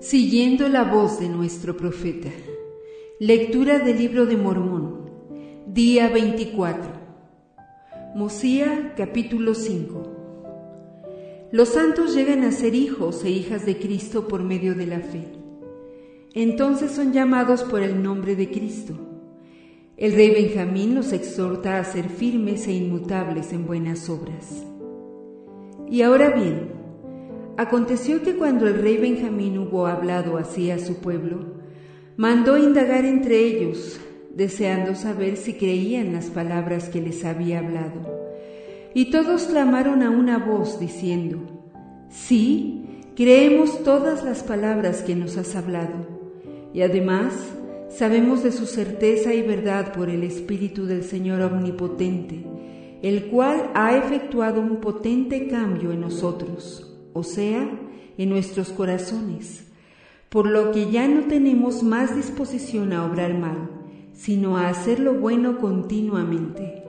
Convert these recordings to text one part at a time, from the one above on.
Siguiendo la voz de nuestro profeta. Lectura del libro de Mormón. Día 24. Mosía capítulo 5. Los santos llegan a ser hijos e hijas de Cristo por medio de la fe. Entonces son llamados por el nombre de Cristo. El rey Benjamín los exhorta a ser firmes e inmutables en buenas obras. Y ahora bien, Aconteció que cuando el rey Benjamín hubo hablado así a su pueblo, mandó indagar entre ellos, deseando saber si creían las palabras que les había hablado. Y todos clamaron a una voz diciendo, Sí, creemos todas las palabras que nos has hablado, y además sabemos de su certeza y verdad por el Espíritu del Señor Omnipotente, el cual ha efectuado un potente cambio en nosotros o sea, en nuestros corazones, por lo que ya no tenemos más disposición a obrar mal, sino a hacer lo bueno continuamente.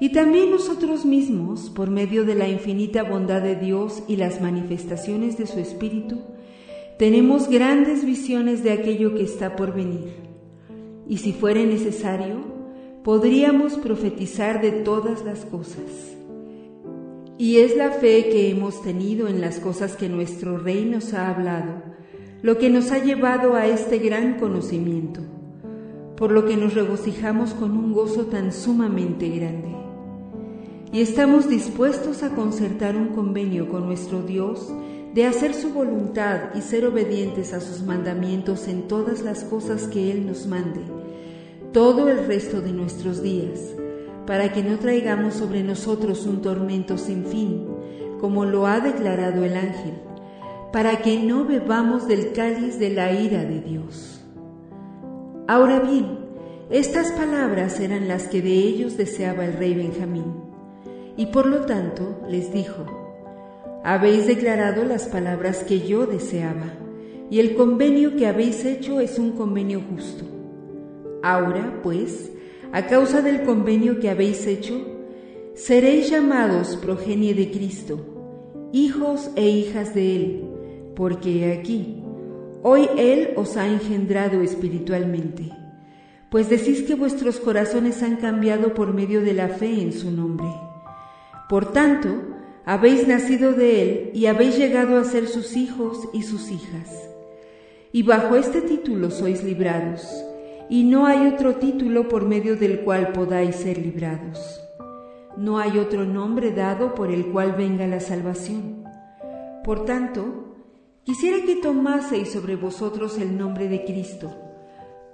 Y también nosotros mismos, por medio de la infinita bondad de Dios y las manifestaciones de su Espíritu, tenemos grandes visiones de aquello que está por venir. Y si fuere necesario, podríamos profetizar de todas las cosas. Y es la fe que hemos tenido en las cosas que nuestro Rey nos ha hablado, lo que nos ha llevado a este gran conocimiento, por lo que nos regocijamos con un gozo tan sumamente grande. Y estamos dispuestos a concertar un convenio con nuestro Dios de hacer su voluntad y ser obedientes a sus mandamientos en todas las cosas que Él nos mande, todo el resto de nuestros días para que no traigamos sobre nosotros un tormento sin fin, como lo ha declarado el ángel, para que no bebamos del cáliz de la ira de Dios. Ahora bien, estas palabras eran las que de ellos deseaba el rey Benjamín, y por lo tanto les dijo, habéis declarado las palabras que yo deseaba, y el convenio que habéis hecho es un convenio justo. Ahora, pues, a causa del convenio que habéis hecho, seréis llamados progenie de Cristo, hijos e hijas de Él, porque aquí, hoy Él os ha engendrado espiritualmente, pues decís que vuestros corazones han cambiado por medio de la fe en su nombre. Por tanto, habéis nacido de Él y habéis llegado a ser sus hijos y sus hijas. Y bajo este título sois librados y no hay otro título por medio del cual podáis ser librados. No hay otro nombre dado por el cual venga la salvación. Por tanto, quisiera que tomaseis sobre vosotros el nombre de Cristo,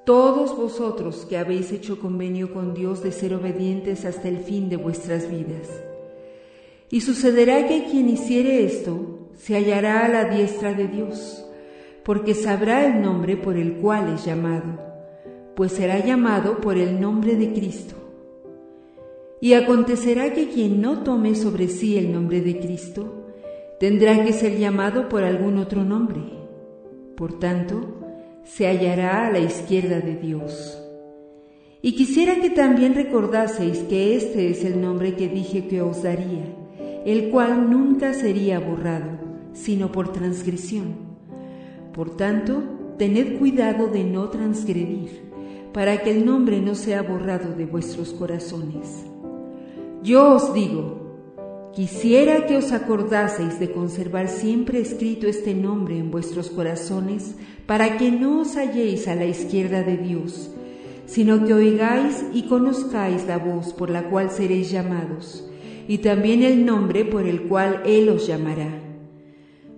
todos vosotros que habéis hecho convenio con Dios de ser obedientes hasta el fin de vuestras vidas. Y sucederá que quien hiciere esto se hallará a la diestra de Dios, porque sabrá el nombre por el cual es llamado pues será llamado por el nombre de Cristo. Y acontecerá que quien no tome sobre sí el nombre de Cristo, tendrá que ser llamado por algún otro nombre. Por tanto, se hallará a la izquierda de Dios. Y quisiera que también recordaseis que este es el nombre que dije que os daría, el cual nunca sería borrado, sino por transgresión. Por tanto, tened cuidado de no transgredir para que el nombre no sea borrado de vuestros corazones. Yo os digo, quisiera que os acordaseis de conservar siempre escrito este nombre en vuestros corazones, para que no os halléis a la izquierda de Dios, sino que oigáis y conozcáis la voz por la cual seréis llamados, y también el nombre por el cual Él os llamará.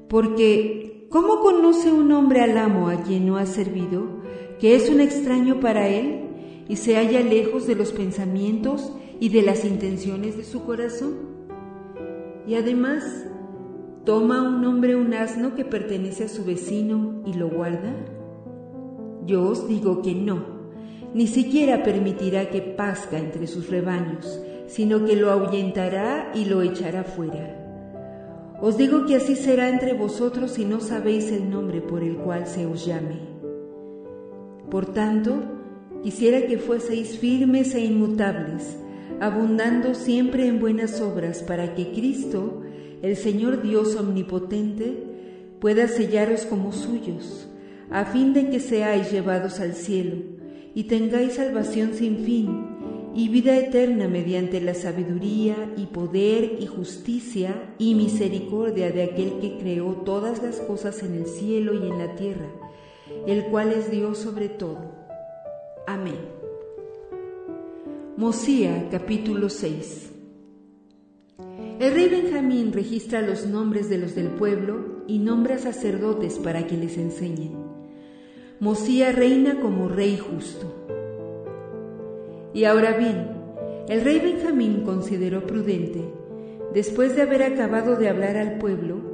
Porque, ¿cómo conoce un hombre al amo a quien no ha servido? Que es un extraño para él y se halla lejos de los pensamientos y de las intenciones de su corazón. Y además, ¿toma un hombre un asno que pertenece a su vecino y lo guarda? Yo os digo que no, ni siquiera permitirá que pasca entre sus rebaños, sino que lo ahuyentará y lo echará fuera. Os digo que así será entre vosotros si no sabéis el nombre por el cual se os llame. Por tanto, quisiera que fueseis firmes e inmutables, abundando siempre en buenas obras, para que Cristo, el Señor Dios omnipotente, pueda sellaros como suyos, a fin de que seáis llevados al cielo y tengáis salvación sin fin y vida eterna mediante la sabiduría y poder y justicia y misericordia de aquel que creó todas las cosas en el cielo y en la tierra, el cual es Dios sobre todo. Amén. Mosía capítulo 6 El rey Benjamín registra los nombres de los del pueblo y nombra sacerdotes para que les enseñen. Mosía reina como rey justo. Y ahora bien, el rey Benjamín consideró prudente, después de haber acabado de hablar al pueblo,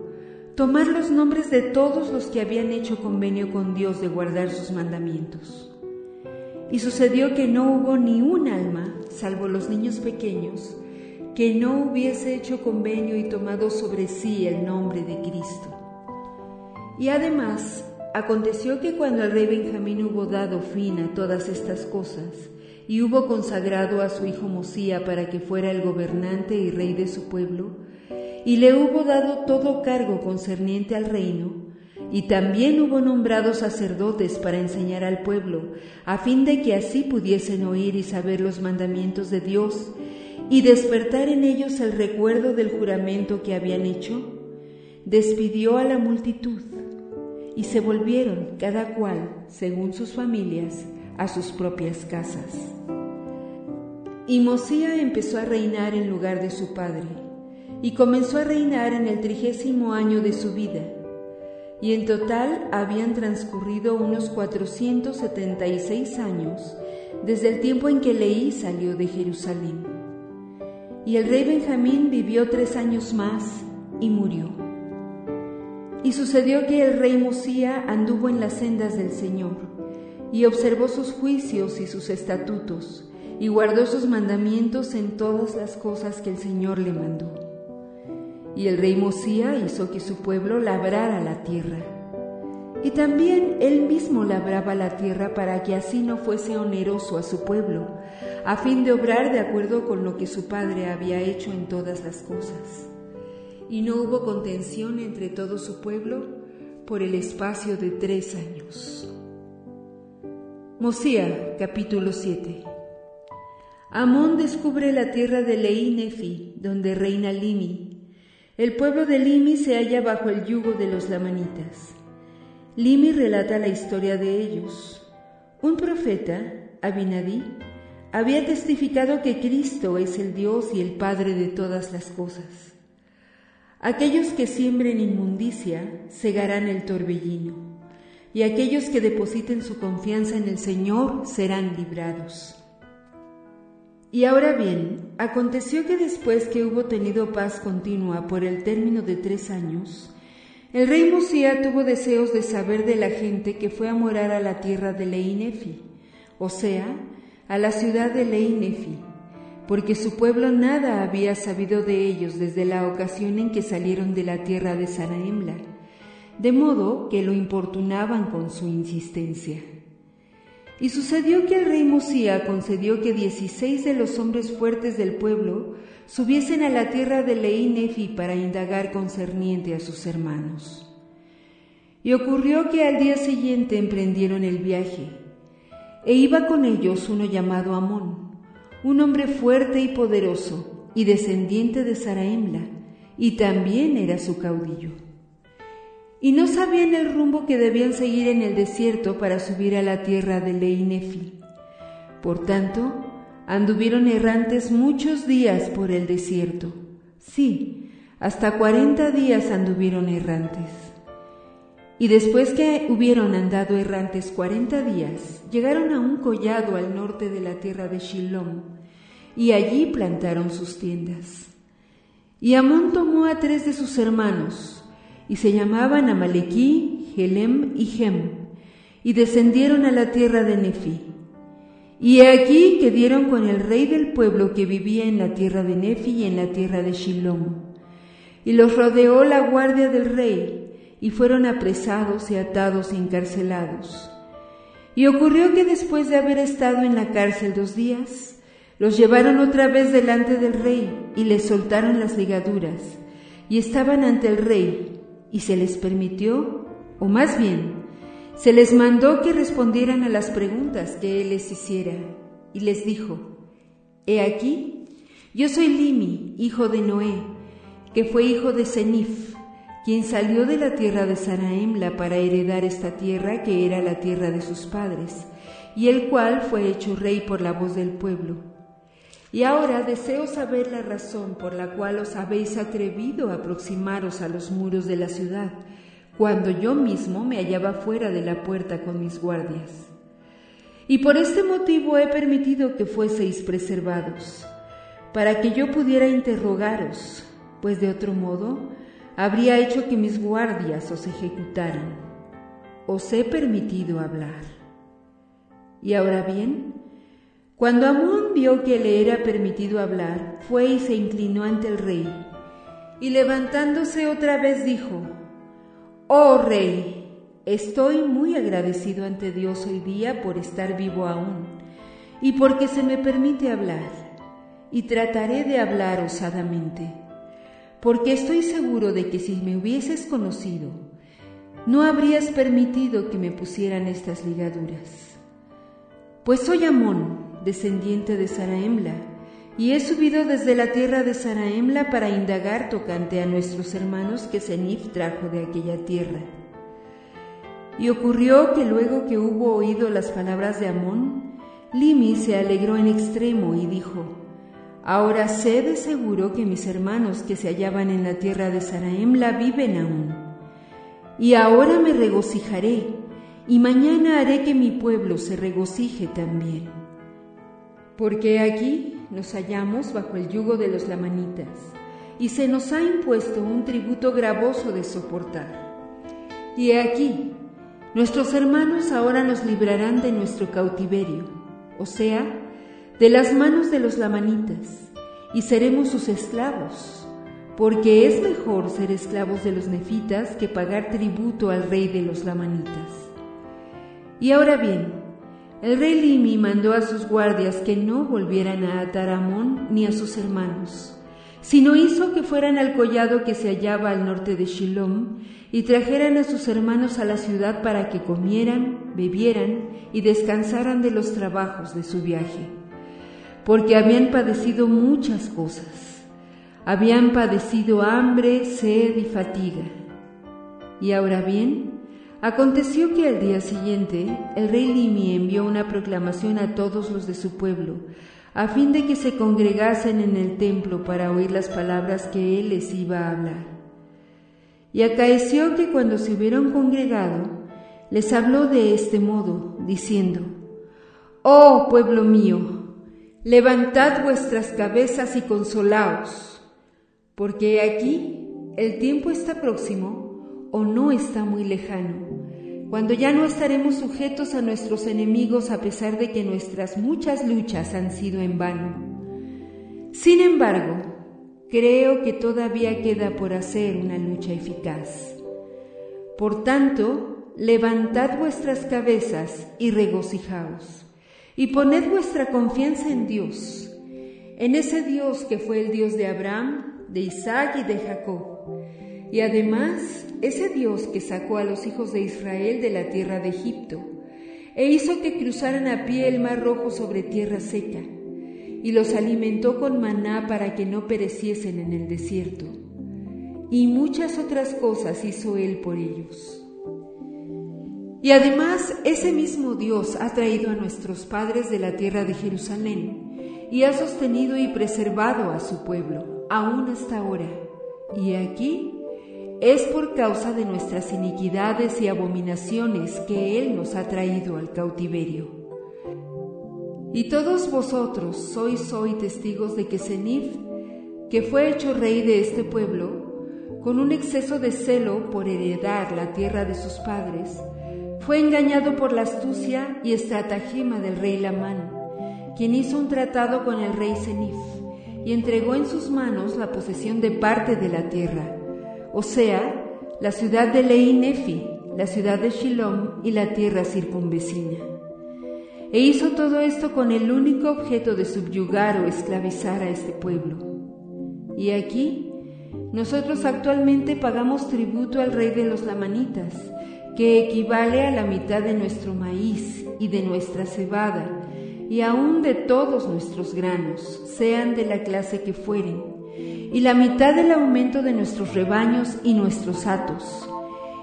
tomar los nombres de todos los que habían hecho convenio con Dios de guardar sus mandamientos. Y sucedió que no hubo ni un alma, salvo los niños pequeños, que no hubiese hecho convenio y tomado sobre sí el nombre de Cristo. Y además, aconteció que cuando el rey Benjamín hubo dado fin a todas estas cosas, y hubo consagrado a su hijo Mosía para que fuera el gobernante y rey de su pueblo, y le hubo dado todo cargo concerniente al reino, y también hubo nombrado sacerdotes para enseñar al pueblo, a fin de que así pudiesen oír y saber los mandamientos de Dios, y despertar en ellos el recuerdo del juramento que habían hecho, despidió a la multitud, y se volvieron cada cual, según sus familias, a sus propias casas. Y Mosía empezó a reinar en lugar de su padre, y comenzó a reinar en el trigésimo año de su vida, y en total habían transcurrido unos 476 años desde el tiempo en que Leí salió de Jerusalén. Y el rey Benjamín vivió tres años más y murió. Y sucedió que el rey Mosía anduvo en las sendas del Señor y observó sus juicios y sus estatutos, y guardó sus mandamientos en todas las cosas que el Señor le mandó. Y el rey Mosía hizo que su pueblo labrara la tierra. Y también él mismo labraba la tierra para que así no fuese oneroso a su pueblo, a fin de obrar de acuerdo con lo que su padre había hecho en todas las cosas. Y no hubo contención entre todo su pueblo por el espacio de tres años. Mosía capítulo 7 Amón descubre la tierra de Leí donde reina Limi. El pueblo de Limi se halla bajo el yugo de los lamanitas. Limi relata la historia de ellos. Un profeta, Abinadí, había testificado que Cristo es el Dios y el Padre de todas las cosas. Aquellos que siembren inmundicia segarán el torbellino y aquellos que depositen su confianza en el Señor serán librados. Y ahora bien, aconteció que después que hubo tenido paz continua por el término de tres años, el rey Musía tuvo deseos de saber de la gente que fue a morar a la tierra de Leinefi, o sea, a la ciudad de Leinefi, porque su pueblo nada había sabido de ellos desde la ocasión en que salieron de la tierra de Sanaemla de modo que lo importunaban con su insistencia. Y sucedió que el rey Mosía concedió que dieciséis de los hombres fuertes del pueblo subiesen a la tierra de Leí para indagar concerniente a sus hermanos. Y ocurrió que al día siguiente emprendieron el viaje, e iba con ellos uno llamado Amón, un hombre fuerte y poderoso, y descendiente de Saraemla, y también era su caudillo y no sabían el rumbo que debían seguir en el desierto para subir a la tierra de Leinefi. Por tanto, anduvieron errantes muchos días por el desierto. Sí, hasta cuarenta días anduvieron errantes. Y después que hubieron andado errantes cuarenta días, llegaron a un collado al norte de la tierra de Shilom, y allí plantaron sus tiendas. Y Amón tomó a tres de sus hermanos, y se llamaban Amalequí, Helem y Gem, y descendieron a la tierra de Nefi. Y he aquí que dieron con el rey del pueblo que vivía en la tierra de Nefi y en la tierra de Shilom. Y los rodeó la guardia del rey, y fueron apresados y atados y encarcelados. Y ocurrió que después de haber estado en la cárcel dos días, los llevaron otra vez delante del rey y les soltaron las ligaduras, y estaban ante el rey, y se les permitió, o más bien, se les mandó que respondieran a las preguntas que él les hiciera, y les dijo, He aquí, yo soy Limi, hijo de Noé, que fue hijo de Zenif, quien salió de la tierra de Saraemla para heredar esta tierra que era la tierra de sus padres, y el cual fue hecho rey por la voz del pueblo. Y ahora deseo saber la razón por la cual os habéis atrevido a aproximaros a los muros de la ciudad, cuando yo mismo me hallaba fuera de la puerta con mis guardias. Y por este motivo he permitido que fueseis preservados, para que yo pudiera interrogaros, pues de otro modo habría hecho que mis guardias os ejecutaran. Os he permitido hablar. Y ahora bien, cuando Amón vio que le era permitido hablar, fue y se inclinó ante el rey, y levantándose otra vez dijo, Oh Rey, estoy muy agradecido ante Dios hoy día por estar vivo aún y porque se me permite hablar, y trataré de hablar osadamente, porque estoy seguro de que si me hubieses conocido, no habrías permitido que me pusieran estas ligaduras. Pues soy Amón, descendiente de Saraemla, y he subido desde la tierra de Saraemla para indagar tocante a nuestros hermanos que Zenif trajo de aquella tierra. Y ocurrió que luego que hubo oído las palabras de Amón, Limi se alegró en extremo y dijo, Ahora sé de seguro que mis hermanos que se hallaban en la tierra de Saraemla viven aún. Y ahora me regocijaré, y mañana haré que mi pueblo se regocije también. Porque aquí nos hallamos bajo el yugo de los lamanitas, y se nos ha impuesto un tributo gravoso de soportar. Y he aquí, nuestros hermanos ahora nos librarán de nuestro cautiverio, o sea, de las manos de los lamanitas, y seremos sus esclavos, porque es mejor ser esclavos de los nefitas que pagar tributo al rey de los lamanitas. Y ahora bien, el rey Limi mandó a sus guardias que no volvieran a atar a Amón ni a sus hermanos, sino hizo que fueran al collado que se hallaba al norte de Shilom y trajeran a sus hermanos a la ciudad para que comieran, bebieran y descansaran de los trabajos de su viaje, porque habían padecido muchas cosas. Habían padecido hambre, sed y fatiga. Y ahora bien, Aconteció que al día siguiente el rey Limi envió una proclamación a todos los de su pueblo, a fin de que se congregasen en el templo para oír las palabras que él les iba a hablar. Y acaeció que cuando se hubieron congregado, les habló de este modo, diciendo, Oh pueblo mío, levantad vuestras cabezas y consolaos, porque aquí el tiempo está próximo o no está muy lejano, cuando ya no estaremos sujetos a nuestros enemigos a pesar de que nuestras muchas luchas han sido en vano. Sin embargo, creo que todavía queda por hacer una lucha eficaz. Por tanto, levantad vuestras cabezas y regocijaos, y poned vuestra confianza en Dios, en ese Dios que fue el Dios de Abraham, de Isaac y de Jacob y además, ese Dios que sacó a los hijos de Israel de la tierra de Egipto, e hizo que cruzaran a pie el mar rojo sobre tierra seca, y los alimentó con maná para que no pereciesen en el desierto. Y muchas otras cosas hizo él por ellos. Y además, ese mismo Dios ha traído a nuestros padres de la tierra de Jerusalén, y ha sostenido y preservado a su pueblo, aún hasta ahora. Y aquí es por causa de nuestras iniquidades y abominaciones que Él nos ha traído al cautiverio. Y todos vosotros sois hoy testigos de que Zenif, que fue hecho rey de este pueblo, con un exceso de celo por heredar la tierra de sus padres, fue engañado por la astucia y estratagema del rey Lamán, quien hizo un tratado con el rey Zenif y entregó en sus manos la posesión de parte de la tierra o sea, la ciudad de Leinefi, la ciudad de Shilom y la tierra circunvecina. E hizo todo esto con el único objeto de subyugar o esclavizar a este pueblo. Y aquí, nosotros actualmente pagamos tributo al rey de los lamanitas, que equivale a la mitad de nuestro maíz y de nuestra cebada, y aún de todos nuestros granos, sean de la clase que fueren, y la mitad del aumento de nuestros rebaños y nuestros hatos.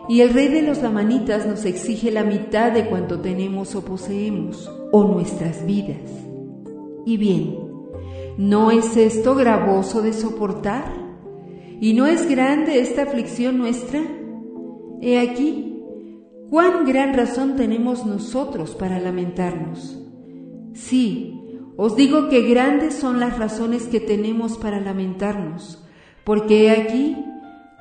Y el rey de los lamanitas nos exige la mitad de cuanto tenemos o poseemos, o nuestras vidas. Y bien, ¿no es esto gravoso de soportar? ¿Y no es grande esta aflicción nuestra? He aquí, cuán gran razón tenemos nosotros para lamentarnos. Sí, os digo que grandes son las razones que tenemos para lamentarnos, porque he aquí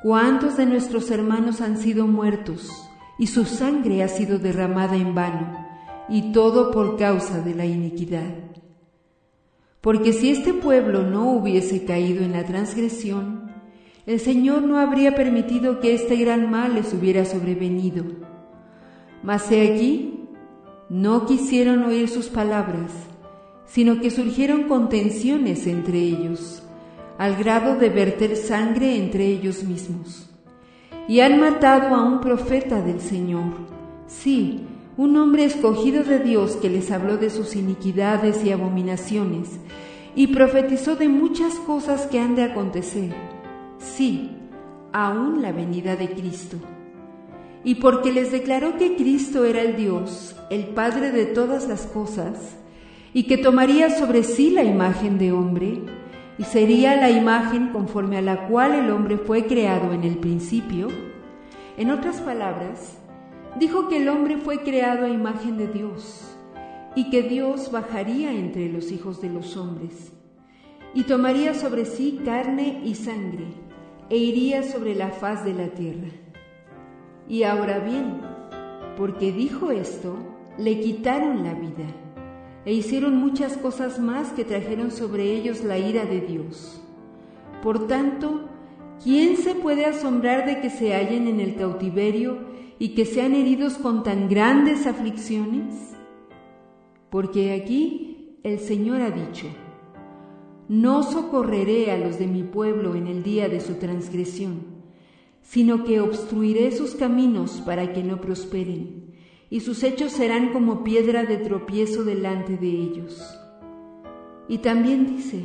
cuántos de nuestros hermanos han sido muertos y su sangre ha sido derramada en vano, y todo por causa de la iniquidad. Porque si este pueblo no hubiese caído en la transgresión, el Señor no habría permitido que este gran mal les hubiera sobrevenido. Mas he aquí, no quisieron oír sus palabras, sino que surgieron contenciones entre ellos, al grado de verter sangre entre ellos mismos. Y han matado a un profeta del Señor, sí, un hombre escogido de Dios que les habló de sus iniquidades y abominaciones, y profetizó de muchas cosas que han de acontecer, sí, aún la venida de Cristo. Y porque les declaró que Cristo era el Dios, el Padre de todas las cosas, y que tomaría sobre sí la imagen de hombre, y sería la imagen conforme a la cual el hombre fue creado en el principio, en otras palabras, dijo que el hombre fue creado a imagen de Dios, y que Dios bajaría entre los hijos de los hombres, y tomaría sobre sí carne y sangre, e iría sobre la faz de la tierra. Y ahora bien, porque dijo esto, le quitaron la vida e hicieron muchas cosas más que trajeron sobre ellos la ira de Dios. Por tanto, ¿quién se puede asombrar de que se hallen en el cautiverio y que sean heridos con tan grandes aflicciones? Porque aquí el Señor ha dicho, no socorreré a los de mi pueblo en el día de su transgresión sino que obstruiré sus caminos para que no prosperen, y sus hechos serán como piedra de tropiezo delante de ellos. Y también dice,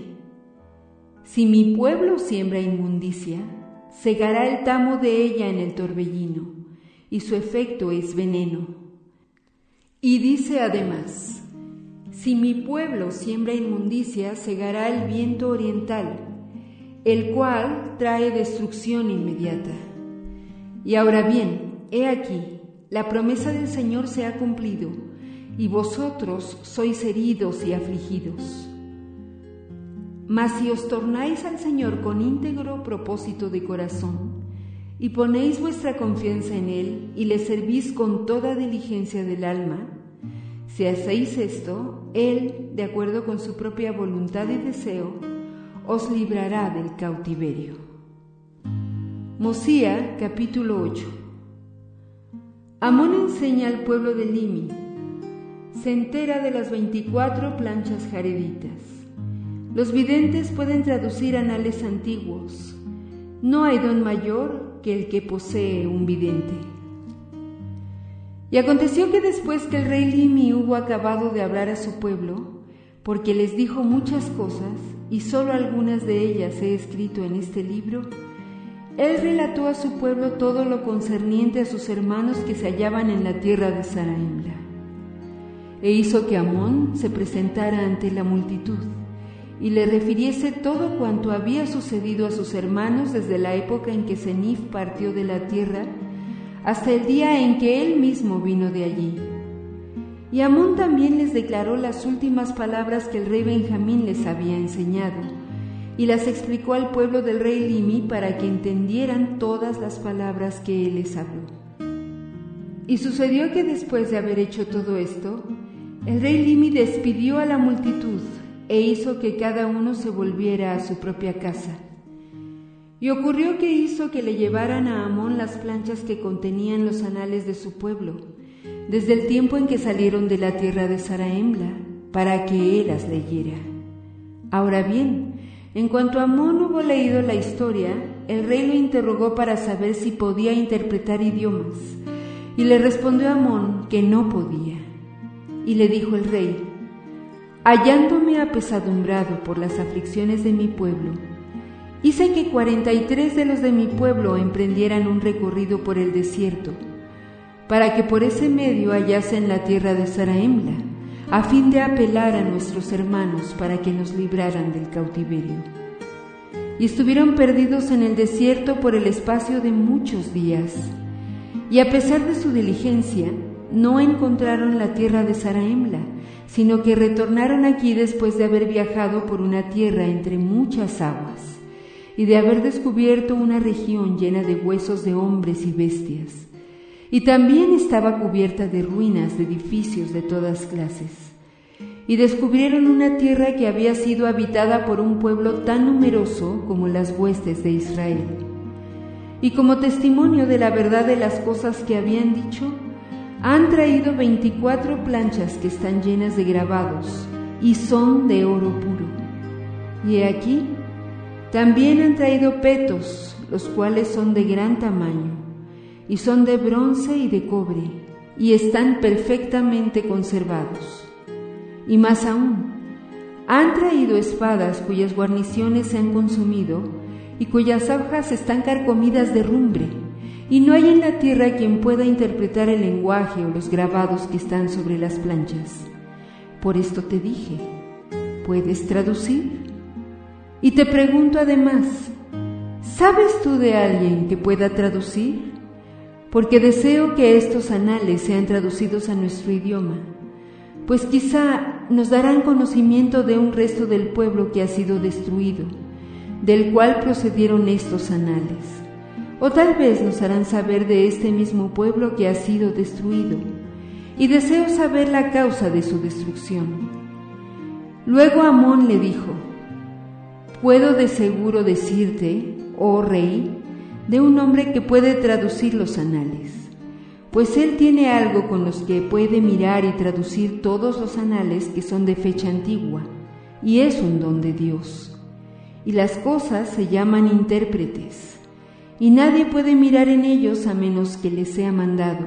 si mi pueblo siembra inmundicia, segará el tamo de ella en el torbellino, y su efecto es veneno. Y dice además, si mi pueblo siembra inmundicia, segará el viento oriental, el cual trae destrucción inmediata. Y ahora bien, he aquí, la promesa del Señor se ha cumplido, y vosotros sois heridos y afligidos. Mas si os tornáis al Señor con íntegro propósito de corazón, y ponéis vuestra confianza en Él, y le servís con toda diligencia del alma, si hacéis esto, Él, de acuerdo con su propia voluntad y deseo, os librará del cautiverio. Mosía capítulo 8 Amón enseña al pueblo de Limi. Se entera de las 24 planchas jareditas. Los videntes pueden traducir anales antiguos. No hay don mayor que el que posee un vidente. Y aconteció que después que el rey Limi hubo acabado de hablar a su pueblo, porque les dijo muchas cosas, y solo algunas de ellas he escrito en este libro, él relató a su pueblo todo lo concerniente a sus hermanos que se hallaban en la tierra de Saraimla. E hizo que Amón se presentara ante la multitud y le refiriese todo cuanto había sucedido a sus hermanos desde la época en que Senif partió de la tierra hasta el día en que él mismo vino de allí. Y Amón también les declaró las últimas palabras que el rey Benjamín les había enseñado y las explicó al pueblo del rey Limi para que entendieran todas las palabras que él les habló. Y sucedió que después de haber hecho todo esto, el rey Limi despidió a la multitud e hizo que cada uno se volviera a su propia casa. Y ocurrió que hizo que le llevaran a Amón las planchas que contenían los anales de su pueblo, desde el tiempo en que salieron de la tierra de Saraemla, para que él las leyera. Ahora bien, en cuanto Amón hubo leído la historia, el rey lo interrogó para saber si podía interpretar idiomas, y le respondió Amón que no podía. Y le dijo el rey, hallándome apesadumbrado por las aflicciones de mi pueblo, hice que cuarenta y tres de los de mi pueblo emprendieran un recorrido por el desierto, para que por ese medio hallasen la tierra de Saraemla, a fin de apelar a nuestros hermanos para que nos libraran del cautiverio. Y estuvieron perdidos en el desierto por el espacio de muchos días, y a pesar de su diligencia, no encontraron la tierra de Saraemla, sino que retornaron aquí después de haber viajado por una tierra entre muchas aguas y de haber descubierto una región llena de huesos de hombres y bestias. Y también estaba cubierta de ruinas de edificios de todas clases. Y descubrieron una tierra que había sido habitada por un pueblo tan numeroso como las huestes de Israel. Y como testimonio de la verdad de las cosas que habían dicho, han traído veinticuatro planchas que están llenas de grabados y son de oro puro. Y he aquí, también han traído petos, los cuales son de gran tamaño, y son de bronce y de cobre, y están perfectamente conservados. Y más aún, han traído espadas cuyas guarniciones se han consumido y cuyas hojas están carcomidas de rumbre y no hay en la tierra quien pueda interpretar el lenguaje o los grabados que están sobre las planchas. Por esto te dije, ¿puedes traducir? Y te pregunto además, ¿sabes tú de alguien que pueda traducir? Porque deseo que estos anales sean traducidos a nuestro idioma, pues quizá nos darán conocimiento de un resto del pueblo que ha sido destruido, del cual procedieron estos anales o tal vez nos harán saber de este mismo pueblo que ha sido destruido, y deseo saber la causa de su destrucción. Luego Amón le dijo, Puedo de seguro decirte, oh rey, de un hombre que puede traducir los anales, pues él tiene algo con los que puede mirar y traducir todos los anales que son de fecha antigua, y es un don de Dios. Y las cosas se llaman intérpretes y nadie puede mirar en ellos a menos que le sea mandado,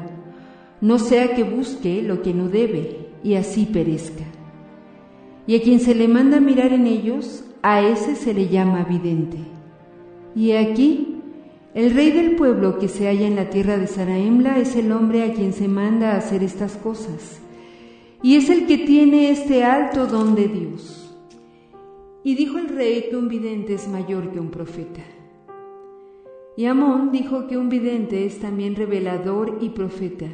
no sea que busque lo que no debe y así perezca. Y a quien se le manda mirar en ellos, a ese se le llama vidente. Y aquí, el rey del pueblo que se halla en la tierra de Saraemla es el hombre a quien se manda a hacer estas cosas, y es el que tiene este alto don de Dios. Y dijo el rey que un vidente es mayor que un profeta. Y Amón dijo que un vidente es también revelador y profeta,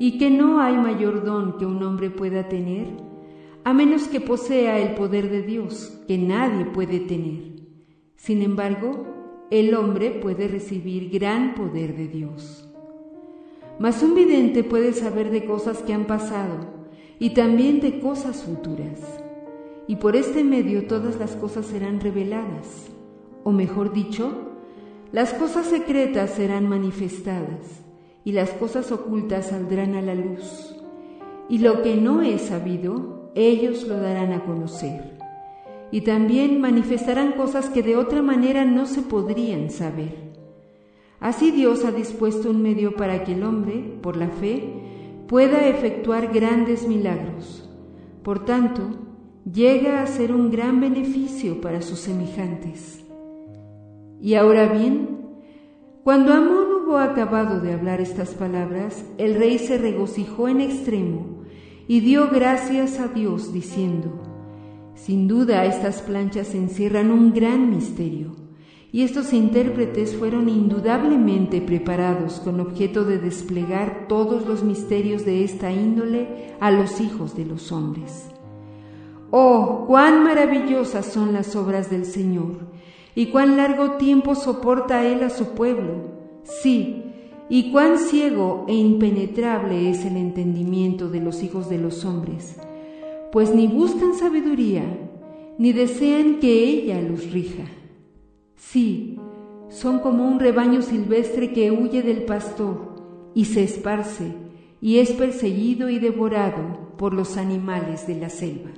y que no hay mayor don que un hombre pueda tener, a menos que posea el poder de Dios, que nadie puede tener. Sin embargo, el hombre puede recibir gran poder de Dios. Mas un vidente puede saber de cosas que han pasado y también de cosas futuras. Y por este medio todas las cosas serán reveladas, o mejor dicho, las cosas secretas serán manifestadas y las cosas ocultas saldrán a la luz. Y lo que no es sabido, ellos lo darán a conocer. Y también manifestarán cosas que de otra manera no se podrían saber. Así Dios ha dispuesto un medio para que el hombre, por la fe, pueda efectuar grandes milagros. Por tanto, llega a ser un gran beneficio para sus semejantes. Y ahora bien, cuando Amón hubo acabado de hablar estas palabras, el rey se regocijó en extremo y dio gracias a Dios diciendo, Sin duda estas planchas encierran un gran misterio, y estos intérpretes fueron indudablemente preparados con objeto de desplegar todos los misterios de esta índole a los hijos de los hombres. Oh, cuán maravillosas son las obras del Señor y cuán largo tiempo soporta él a su pueblo. Sí, y cuán ciego e impenetrable es el entendimiento de los hijos de los hombres, pues ni buscan sabiduría, ni desean que ella los rija. Sí, son como un rebaño silvestre que huye del pastor y se esparce y es perseguido y devorado por los animales de la selva.